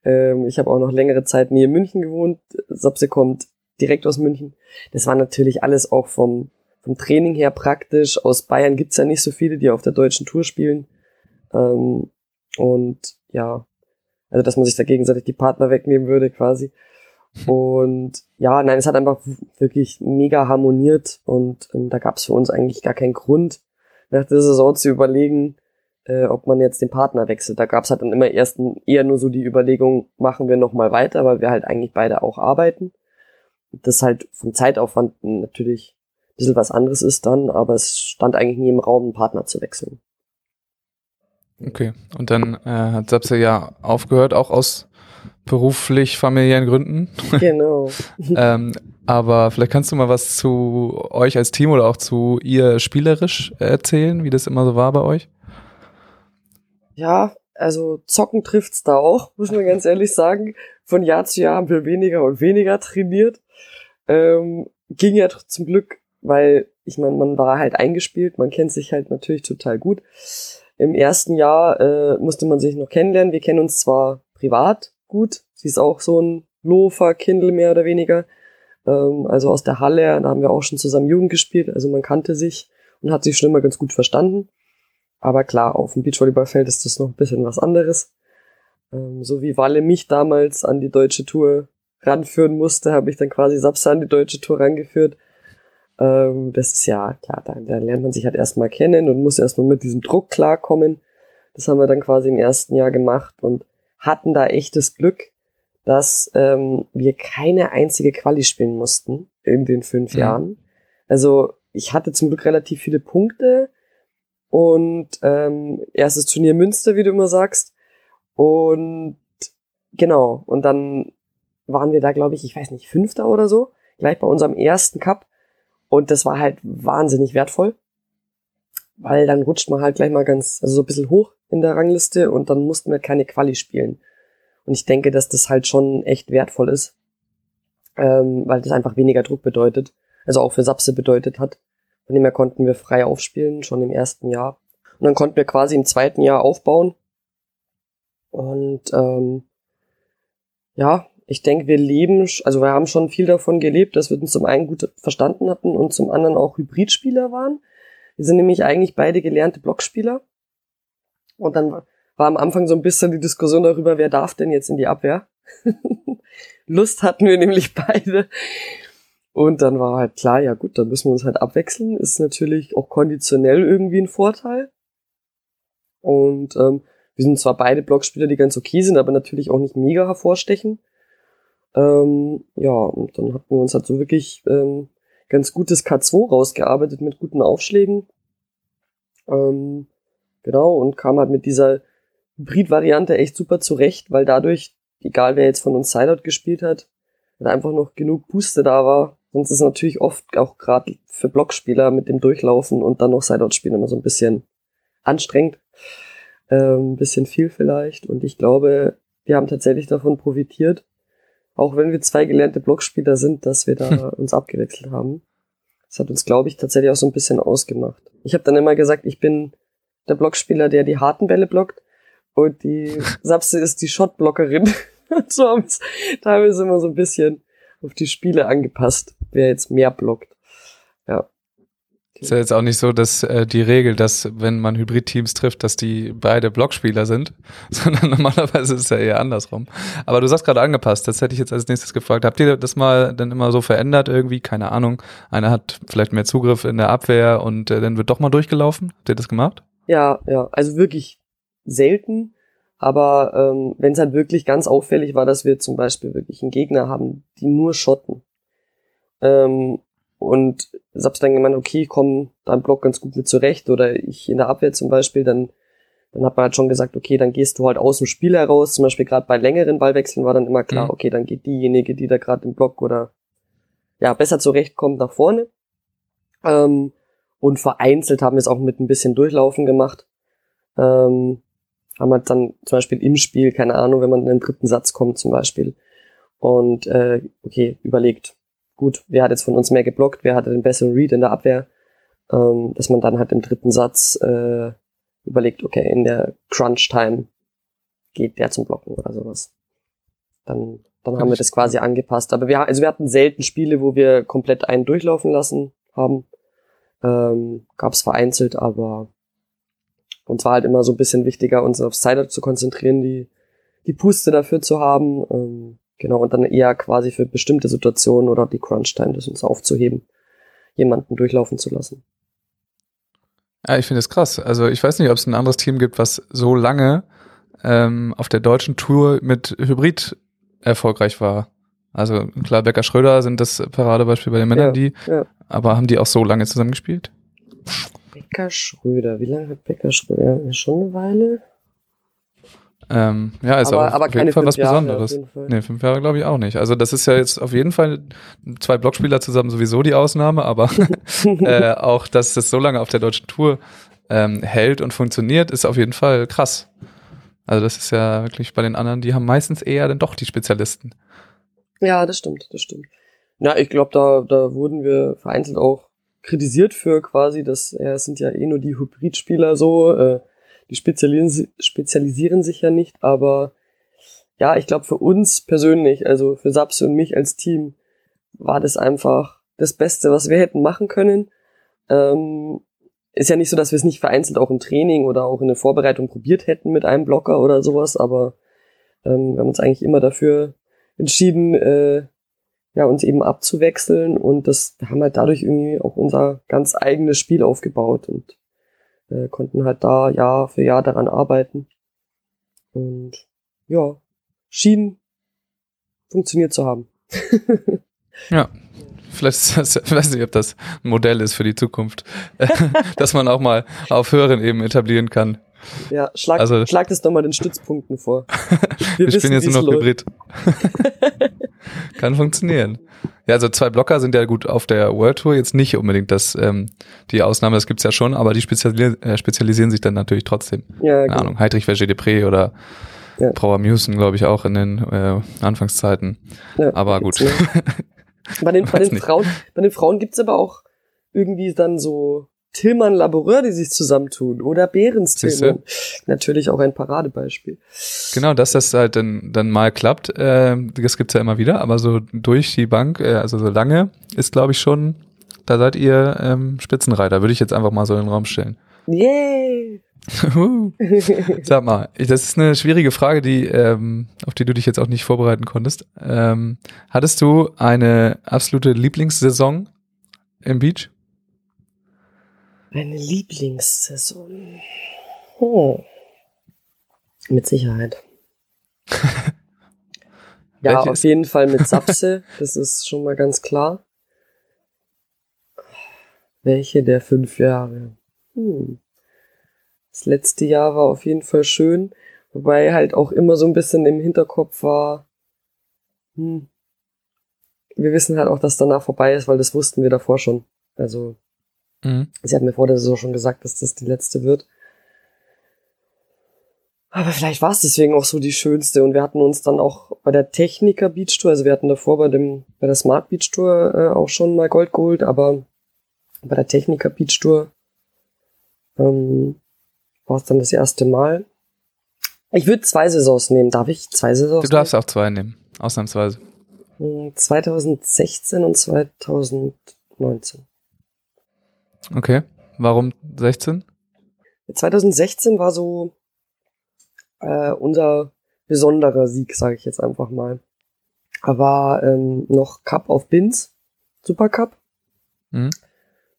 Ähm, ich habe auch noch längere Zeit nähe München gewohnt. Sapse kommt direkt aus München. Das war natürlich alles auch vom, vom Training her praktisch. Aus Bayern gibt's ja nicht so viele, die auf der deutschen Tour spielen. Ähm, und ja, also dass man sich da gegenseitig die Partner wegnehmen würde quasi. Und ja, nein, es hat einfach wirklich mega harmoniert und ähm, da gab es für uns eigentlich gar keinen Grund, nach der Saison zu überlegen, äh, ob man jetzt den Partner wechselt. Da gab es halt dann immer erst eher nur so die Überlegung, machen wir nochmal weiter, weil wir halt eigentlich beide auch arbeiten. Das halt vom Zeitaufwand natürlich bisschen was anderes ist dann, aber es stand eigentlich nie im Raum, einen Partner zu wechseln. Okay, und dann äh, hat Sapse ja aufgehört, auch aus beruflich familiären Gründen. (laughs) Genau. ähm, aber vielleicht kannst du mal was zu euch als Team oder auch zu ihr spielerisch erzählen, wie das immer so war bei euch? Ja, also zocken trifft's da auch, muss man ganz ehrlich sagen. Von Jahr zu Jahr haben wir weniger und weniger trainiert. Ähm, ging ja zum Glück, weil ich meine, man war halt eingespielt, man kennt sich halt natürlich total gut. Im ersten Jahr äh, musste man sich noch kennenlernen. Wir kennen uns zwar privat, gut. Sie ist auch so ein Lofer, Kindle mehr oder weniger. Ähm, also aus der Halle, da haben wir auch schon zusammen Jugend gespielt. Also man kannte sich und hat sich schon immer ganz gut verstanden. Aber klar, auf dem Beachvolleyballfeld ist das noch ein bisschen was anderes. Ähm, so wie Walle mich damals an die deutsche Tour ranführen musste, habe ich dann quasi Sapsa an die deutsche Tour rangeführt. Ähm, das ist ja klar, da, da lernt man sich halt erstmal kennen und muss erstmal mit diesem Druck klarkommen. Das haben wir dann quasi im ersten Jahr gemacht und hatten da echtes Glück, dass ähm, wir keine einzige Quali spielen mussten in den fünf mhm. Jahren. Also ich hatte zum Glück relativ viele Punkte und ähm, erstes Turnier Münster, wie du immer sagst. Und genau, und dann waren wir da, glaube ich, ich weiß nicht, Fünfter oder so, gleich bei unserem ersten Cup. Und das war halt wahnsinnig wertvoll, weil dann rutscht man halt gleich mal ganz, also so ein bisschen hoch in der Rangliste und dann mussten wir keine Quali spielen. Und ich denke, dass das halt schon echt wertvoll ist, ähm, weil das einfach weniger Druck bedeutet, also auch für Sapse bedeutet hat. Von dem her konnten wir frei aufspielen, schon im ersten Jahr. Und dann konnten wir quasi im zweiten Jahr aufbauen. Und ähm, ja, ich denke, wir leben, also wir haben schon viel davon gelebt, dass wir uns zum einen gut verstanden hatten und zum anderen auch Hybridspieler waren. Wir sind nämlich eigentlich beide gelernte Blockspieler. Und dann war am Anfang so ein bisschen die Diskussion darüber, wer darf denn jetzt in die Abwehr. (laughs) Lust hatten wir nämlich beide. Und dann war halt klar, ja gut, dann müssen wir uns halt abwechseln. Ist natürlich auch konditionell irgendwie ein Vorteil. Und ähm, wir sind zwar beide Blockspieler, die ganz okay sind, aber natürlich auch nicht mega hervorstechen. Ähm, ja, und dann hatten wir uns halt so wirklich ähm, ganz gutes K2 rausgearbeitet mit guten Aufschlägen. Ähm, Genau, und kam halt mit dieser Hybrid-Variante echt super zurecht, weil dadurch, egal wer jetzt von uns Sideout gespielt hat, hat einfach noch genug Booster da war. Sonst ist natürlich oft auch gerade für Blockspieler mit dem Durchlaufen und dann noch Sideout spielen immer so ein bisschen anstrengend. Ähm, ein bisschen viel vielleicht. Und ich glaube, wir haben tatsächlich davon profitiert, auch wenn wir zwei gelernte Blockspieler sind, dass wir da (laughs) uns abgewechselt haben. Das hat uns, glaube ich, tatsächlich auch so ein bisschen ausgemacht. Ich habe dann immer gesagt, ich bin der Blockspieler, der die harten Bälle blockt. Und die (laughs) Sapse ist die Shotblockerin. (laughs) so haben es teilweise immer so ein bisschen auf die Spiele angepasst, wer jetzt mehr blockt. Ja. Ist ja jetzt auch nicht so, dass äh, die Regel, dass wenn man Hybrid-Teams trifft, dass die beide Blockspieler sind, (laughs) sondern normalerweise ist es ja eher andersrum. Aber du sagst gerade angepasst, das hätte ich jetzt als nächstes gefragt. Habt ihr das mal dann immer so verändert irgendwie? Keine Ahnung. Einer hat vielleicht mehr Zugriff in der Abwehr und äh, dann wird doch mal durchgelaufen. Habt ihr das gemacht? Ja, ja, also wirklich selten. Aber ähm, wenn es halt wirklich ganz auffällig war, dass wir zum Beispiel wirklich einen Gegner haben, die nur schotten. Ähm, und ich hab's dann gemeint, okay, komm da im Block ganz gut mit zurecht. Oder ich in der Abwehr zum Beispiel, dann, dann hat man halt schon gesagt, okay, dann gehst du halt aus dem Spiel heraus. Zum Beispiel gerade bei längeren Ballwechseln war dann immer klar, mhm. okay, dann geht diejenige, die da gerade im Block oder ja, besser zurechtkommt, nach vorne. Ähm, und vereinzelt haben wir es auch mit ein bisschen Durchlaufen gemacht. Ähm, haben halt dann zum Beispiel im Spiel, keine Ahnung, wenn man in den dritten Satz kommt zum Beispiel und äh, okay, überlegt, gut, wer hat jetzt von uns mehr geblockt, wer hatte den besseren Read in der Abwehr, ähm, dass man dann halt im dritten Satz äh, überlegt, okay, in der Crunch-Time geht der zum Blocken oder sowas. Dann, dann haben wir das quasi angepasst. Aber wir, also wir hatten selten Spiele, wo wir komplett einen durchlaufen lassen haben. Ähm, Gab es vereinzelt, aber uns war halt immer so ein bisschen wichtiger, uns aufs Sideout zu konzentrieren, die, die Puste dafür zu haben. Ähm, genau, und dann eher quasi für bestimmte Situationen oder die Crunch-Time, das uns aufzuheben, jemanden durchlaufen zu lassen. Ja, ich finde es krass. Also ich weiß nicht, ob es ein anderes Team gibt, was so lange ähm, auf der deutschen Tour mit Hybrid erfolgreich war. Also klar, Becker Schröder sind das Paradebeispiel bei den Männern, Ja, die, ja. aber haben die auch so lange zusammengespielt? Becker Schröder, wie lange hat Becker Schröder? Ja, Schon eine Weile? Ähm, ja, ist aber, aber auf jeden Fall was Jahre Besonderes. Nee, fünf Jahre glaube ich auch nicht. Also das ist ja jetzt auf jeden Fall zwei Blockspieler zusammen sowieso die Ausnahme, aber (laughs) (laughs) äh, auch, dass das so lange auf der deutschen Tour ähm, hält und funktioniert, ist auf jeden Fall krass. Also das ist ja wirklich bei den anderen, die haben meistens eher dann doch die Spezialisten. Ja, das stimmt, das stimmt. Ja, ich glaube, da, da wurden wir vereinzelt auch kritisiert für quasi, dass ja, es sind ja eh nur die Hybridspieler so, äh, die spezialisieren, si- spezialisieren sich ja nicht, aber ja, ich glaube für uns persönlich, also für Sapse und mich als Team, war das einfach das Beste, was wir hätten machen können. Ähm, ist ja nicht so, dass wir es nicht vereinzelt auch im Training oder auch in der Vorbereitung probiert hätten mit einem Blocker oder sowas, aber ähm, wir haben uns eigentlich immer dafür entschieden, äh, ja, uns eben abzuwechseln und das wir haben halt dadurch irgendwie auch unser ganz eigenes Spiel aufgebaut und äh, konnten halt da Jahr für Jahr daran arbeiten. Und ja, schien funktioniert zu haben. Ja. Vielleicht ist weiß nicht, ob das ein Modell ist für die Zukunft, (laughs) dass man auch mal auf höheren Ebenen etablieren kann. Ja, schlag, Also- schlag das doch mal den Stützpunkten vor. (laughs) Wir, spielen jetzt wie's nur noch läuft. Hybrid. (laughs) Kann funktionieren. Ja, also zwei Blocker sind ja gut auf der World Tour jetzt nicht unbedingt das ähm, die Ausnahme, das gibt's ja schon, aber die speziali äh, spezialisieren sich dann natürlich trotzdem. Ja, Keine genau. Ahnung, Heidrich Verger Depré oder Ja. Brauer Musen, glaube ich, auch in den äh, Anfangszeiten. Ja, Aber gut. (laughs) Bei den, bei den. Frauen, bei den Frauen gibt's aber auch irgendwie dann so Tillmann Laboureur, die sich zusammentun oder Behrens? Tillmann. Natürlich auch ein Paradebeispiel. Genau, dass das halt dann, dann mal klappt, äh, das gibt's ja immer wieder, aber so durch die Bank, äh, also so lange, ist glaube ich schon, da seid ihr ähm, Spitzenreiter, würde ich jetzt einfach mal so in den Raum stellen. Yay! (laughs) Sag mal, das ist eine schwierige Frage, die, ähm, auf die du dich jetzt auch nicht vorbereiten konntest. Ähm, hattest du eine absolute Lieblingssaison im Beach? Meine Lieblingssaison. Hm. Mit Sicherheit. (laughs) ja, Welche auf ist- jeden Fall mit Sapse. das ist schon mal ganz klar. Welche der fünf Jahre? Hm. Das letzte Jahr war auf jeden Fall schön, wobei halt auch immer so ein bisschen im Hinterkopf war, hm, wir wissen halt auch, dass danach vorbei ist, weil das wussten wir davor schon. Also Mhm. Sie hat mir vor der Saison schon gesagt, dass das die letzte wird. Aber vielleicht war es deswegen auch so die schönste. Und wir hatten uns dann auch bei der Techniker Beach Tour, also wir hatten davor bei dem bei der Smart Beach Tour äh, auch schon mal Gold geholt, aber bei der Techniker Beach Tour ähm, war es dann das erste Mal. Ich würde zwei Saisons nehmen. Darf ich zwei Saisons Du darfst auch zwei nehmen, ausnahmsweise. nehmen? 2016 und 2019. Okay. Warum 16? 2016 war so äh, unser besonderer Sieg, sage ich jetzt einfach mal. Da war ähm, noch Cup auf Binz, Super Cup. Mhm.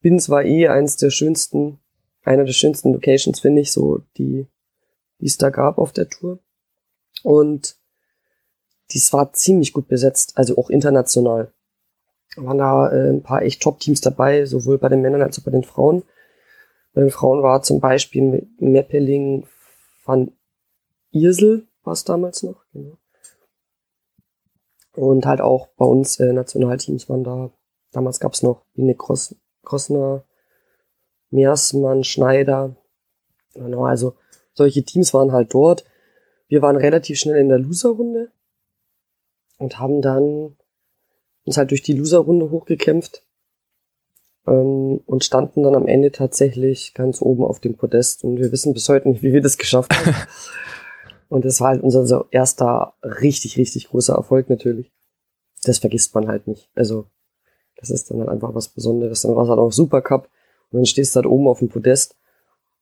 Binz war eh eins der schönsten, einer der schönsten Locations, finde ich, so die, die es da gab auf der Tour. Und dies war ziemlich gut besetzt, also auch international. Waren da äh, ein paar echt Top-Teams dabei, sowohl bei den Männern als auch bei den Frauen. Bei den Frauen war zum Beispiel Meppeling van Irsel, war es damals noch, genau. Und halt auch bei uns äh, Nationalteams waren da. Damals gab es noch Biene Grossner, Meersmann, Schneider. Genau, also solche Teams waren halt dort. Wir waren relativ schnell in der Loser-Runde und haben dann uns halt durch die Loser-Runde hochgekämpft ähm, und standen dann am Ende tatsächlich ganz oben auf dem Podest und wir wissen bis heute nicht, wie wir das geschafft haben. (laughs) und das war halt unser so erster richtig, richtig großer Erfolg natürlich. Das vergisst man halt nicht. Also das ist dann halt einfach was Besonderes. Dann war es halt auch Supercup und dann stehst du halt oben auf dem Podest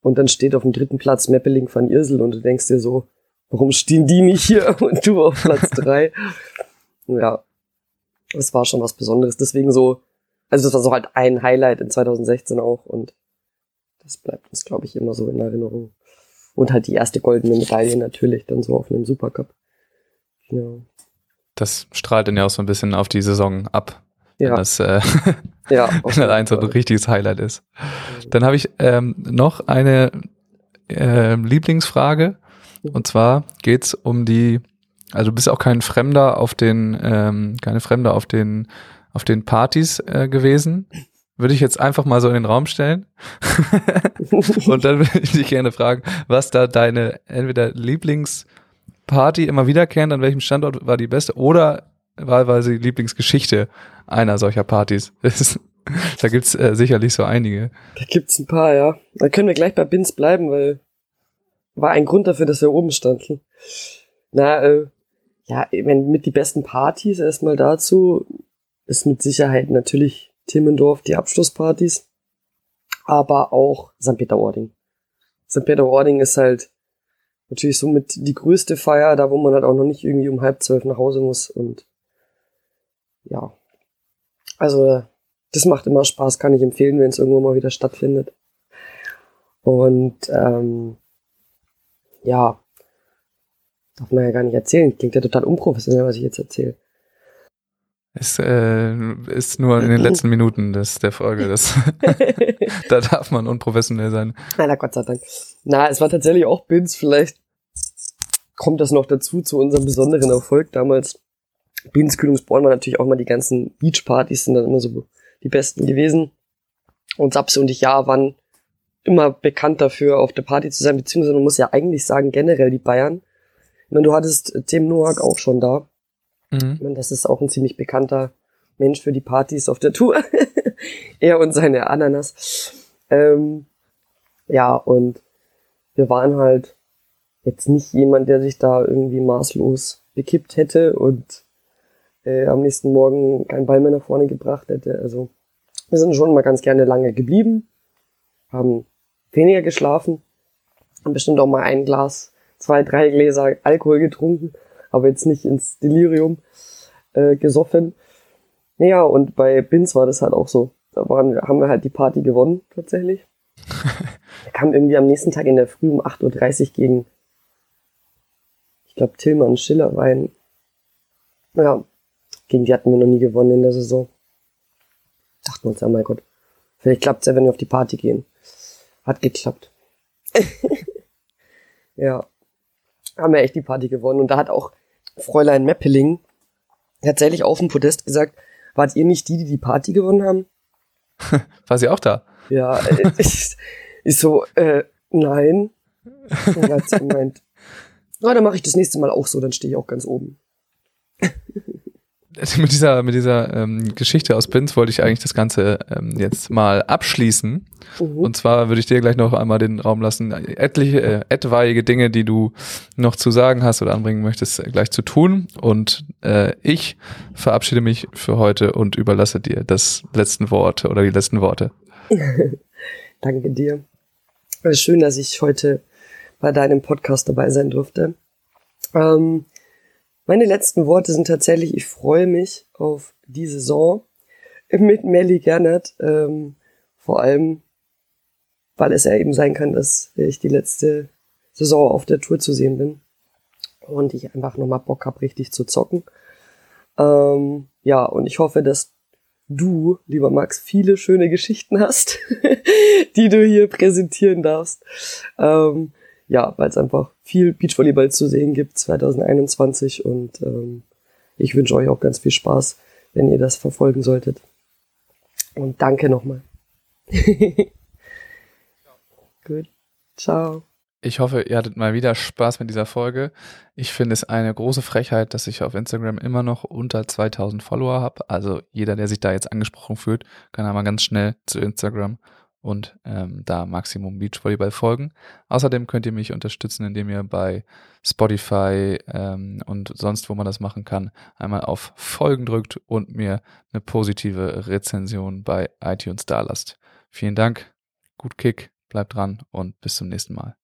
und dann steht auf dem dritten Platz Meppeling van Irsel und du denkst dir so, warum stehen die nicht hier (laughs) und du auf Platz drei? (laughs) ja, das war schon was Besonderes. Deswegen so, also das war so halt ein Highlight in 2016 auch und das bleibt uns, glaube ich, immer so in Erinnerung. Und halt die erste goldene Medaille natürlich dann so auf einem Supercup. Ja. Das strahlt dann ja auch so ein bisschen auf die Saison ab. Ja. (laughs) (laughs) Wenn das, äh, ja, wenn das ein so ein richtiges Highlight ist. Dann habe ich ähm, noch eine äh, Lieblingsfrage. Und zwar geht's um die, also du bist auch kein Fremder auf den, ähm, keine Fremder auf den, auf den Partys äh, gewesen. Würde ich jetzt einfach mal so in den Raum stellen. (laughs) und dann würde ich dich gerne fragen, was da deine entweder Lieblingsparty immer wiederkehrend, an welchem Standort war die beste oder wahlweise die Lieblingsgeschichte einer solcher Partys. (laughs) da gibt's äh, sicherlich so einige. Da gibt's ein paar, ja. Da können wir gleich bei Bins bleiben, weil war ein Grund dafür, dass wir oben standen. Na, äh, ja, wenn mit die besten Partys erstmal dazu ist mit Sicherheit natürlich Timmendorf die Abschlusspartys, aber auch St. Peter-Ording. St. Peter-Ording ist halt natürlich somit die größte Feier, da wo man halt auch noch nicht irgendwie um halb zwölf nach Hause muss und ja, also das macht immer Spaß, kann ich empfehlen, wenn es irgendwo mal wieder stattfindet. Und ähm, ja, darf man ja gar nicht erzählen. Klingt ja total unprofessionell, was ich jetzt erzähle. Es äh, ist nur in den letzten Minuten des, der Folge. Das, (laughs) (laughs) da darf man unprofessionell sein. Na, Gott sei Dank. Na, es war tatsächlich auch Bins. Vielleicht kommt das noch dazu, zu unserem besonderen Erfolg damals. Bins Kühlungsborn war natürlich auch mal die ganzen Beachpartys, sind dann immer so die besten gewesen. Und Sapse und ich ja waren immer bekannt dafür, auf der Party zu sein, beziehungsweise man muss ja eigentlich sagen, generell die Bayern. Meine, du hattest Tim Noack auch schon da. Mhm. Meine, das ist auch ein ziemlich bekannter Mensch für die Partys auf der Tour. (laughs) er und seine Ananas. Ähm, ja, und wir waren halt jetzt nicht jemand, der sich da irgendwie maßlos bekippt hätte und äh, am nächsten Morgen keinen Ball mehr nach vorne gebracht hätte. Also wir sind schon mal ganz gerne lange geblieben, haben weniger geschlafen, haben bestimmt auch mal ein Glas, zwei, drei Gläser Alkohol getrunken, aber jetzt nicht ins Delirium äh, gesoffen. Naja, und bei Bins war das halt auch so. Da waren, haben wir halt die Party gewonnen, tatsächlich. (laughs) er kam irgendwie am nächsten Tag in der Früh um 8.30 Uhr gegen, ich glaube, Tillmann Schiller rein. Ja, gegen die hatten wir noch nie gewonnen in der Saison. Dachten wir uns, ja, mein Gott, vielleicht klappt's ja, wenn wir auf die Party gehen. Hat geklappt. (laughs) ja. Haben wir echt die Party gewonnen. Und da hat auch Fräulein Meppeling tatsächlich auf dem Podest gesagt, wart ihr nicht die, die die Party gewonnen haben? (laughs) War sie auch da? Ja, äh, (laughs) ich, ich so, äh, nein. Und hat sie gemeint, na, (laughs) dann mache ich das nächste Mal auch so, dann stehe ich auch ganz oben. (laughs) mit dieser, mit dieser ähm, Geschichte aus Pins wollte ich eigentlich das Ganze ähm, jetzt mal abschließen. Mhm. Und zwar würde ich dir gleich noch einmal den Raum lassen, etliche, äh, etwaige Dinge, die du noch zu sagen hast oder anbringen möchtest, äh, gleich zu tun. Und äh, ich verabschiede mich für heute und überlasse dir das letzten Wort oder die letzten Worte. (laughs) Danke dir. Ist schön, dass ich heute bei deinem Podcast dabei sein durfte. Ähm, meine letzten Worte sind tatsächlich, ich freue mich auf die Saison mit Melly Gernert. Ähm, vor allem, weil es ja eben sein kann, dass ich die letzte Saison auf der Tour zu sehen bin. Und ich einfach nochmal Bock habe, richtig zu zocken. Ähm, ja, und ich hoffe, dass du, lieber Max, viele schöne Geschichten hast, (laughs) die du hier präsentieren darfst. Ähm, ja, weil es einfach viel Beachvolleyball zu sehen gibt 2021 und ähm, ich wünsche euch auch ganz viel Spaß, wenn ihr das verfolgen solltet. Und danke nochmal. (laughs) Gut. Ciao. Ich hoffe, ihr hattet mal wieder Spaß mit dieser Folge. Ich finde es eine große Frechheit, dass ich auf Instagram immer noch unter 2000 Follower habe. Also jeder, der sich da jetzt angesprochen fühlt, kann einmal ganz schnell zu Instagram und ähm, da Maximum Beachvolleyball folgen. Außerdem könnt ihr mich unterstützen, indem ihr bei Spotify ähm, und sonst, wo man das machen kann, einmal auf Folgen drückt und mir eine positive Rezension bei iTunes da lasst. Vielen Dank, gut Kick, bleibt dran und bis zum nächsten Mal.